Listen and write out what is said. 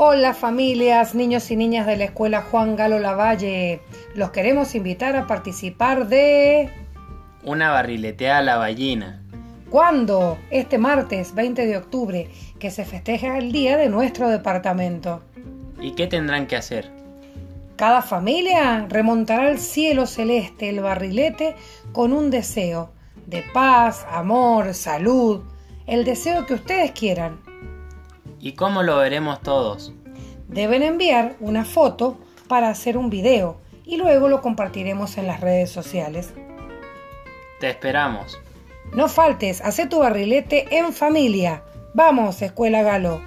Hola familias, niños y niñas de la escuela Juan Galo Lavalle. Los queremos invitar a participar de... Una barrileteada a la ballena. ¿Cuándo? Este martes 20 de octubre, que se festeja el día de nuestro departamento. ¿Y qué tendrán que hacer? Cada familia remontará al cielo celeste el barrilete con un deseo de paz, amor, salud, el deseo que ustedes quieran. ¿Y cómo lo veremos todos? Deben enviar una foto para hacer un video y luego lo compartiremos en las redes sociales. Te esperamos. No faltes, haz tu barrilete en familia. Vamos, Escuela Galo.